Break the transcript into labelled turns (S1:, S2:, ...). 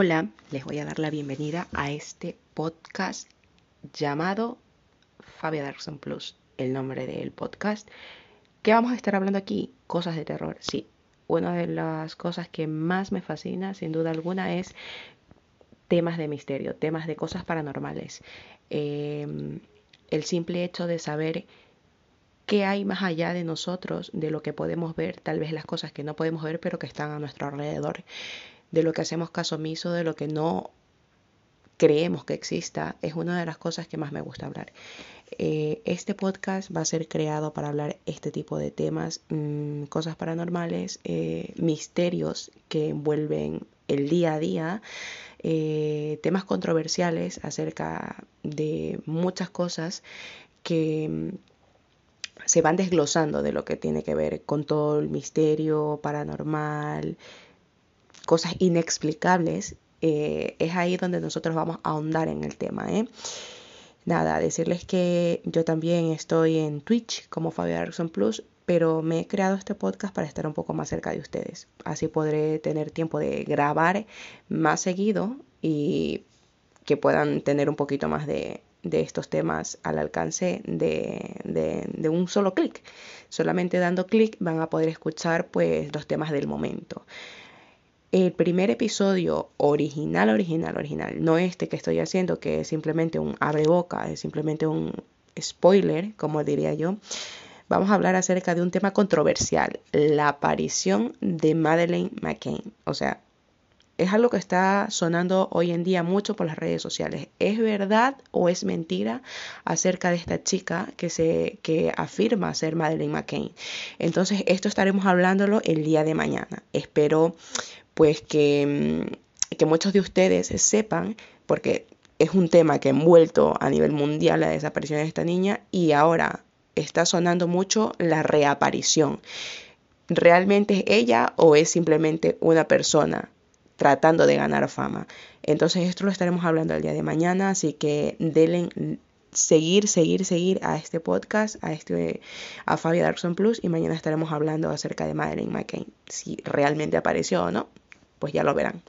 S1: Hola, les voy a dar la bienvenida a este podcast llamado Fabia Darkson Plus, el nombre del podcast. ¿Qué vamos a estar hablando aquí? Cosas de terror, sí. Una de las cosas que más me fascina, sin duda alguna, es temas de misterio, temas de cosas paranormales. Em, el simple hecho de saber qué hay más allá de nosotros, de lo que podemos ver, tal vez las cosas que no podemos ver, pero que están a nuestro alrededor de lo que hacemos caso omiso, de lo que no creemos que exista, es una de las cosas que más me gusta hablar. Eh, este podcast va a ser creado para hablar este tipo de temas, mm, cosas paranormales, eh, misterios que envuelven el día a día, eh, temas controversiales acerca de muchas cosas que mm, se van desglosando de lo que tiene que ver con todo el misterio paranormal, cosas inexplicables, eh, es ahí donde nosotros vamos a ahondar en el tema. ¿eh? Nada, decirles que yo también estoy en Twitch como Fabio Darkson Plus, pero me he creado este podcast para estar un poco más cerca de ustedes. Así podré tener tiempo de grabar más seguido y que puedan tener un poquito más de, estos temas al alcance de, de un solo clic. Solamente dando clic van a poder escuchar pues los temas del momento el primer episodio original, original, original, no este que estoy haciendo, que es simplemente un abre boca, es simplemente un spoiler, como diría yo, vamos a hablar acerca de un tema controversial, la aparición de Madeleine McCain. O sea, es algo que está sonando hoy en día mucho por las redes sociales. ¿Es verdad o es mentira acerca de esta chica que se que afirma ser Madeleine McCain? Entonces, esto estaremos hablándolo el día de mañana. Espero pues que, mm, que muchos de ustedes sepan, porque es un tema que ha envuelto a nivel mundial la desaparición de esta niña y ahora está sonando mucho la reaparición. ¿Realmente es ella o es simplemente una persona tratando de ganar fama? Entonces esto lo estaremos hablando el día de mañana, así que denle seguir, seguir, seguir a este podcast, a este a Fabia Darkson Plus y mañana estaremos hablando acerca de Madeleine McCain, si realmente apareció o no pues ya lo verán.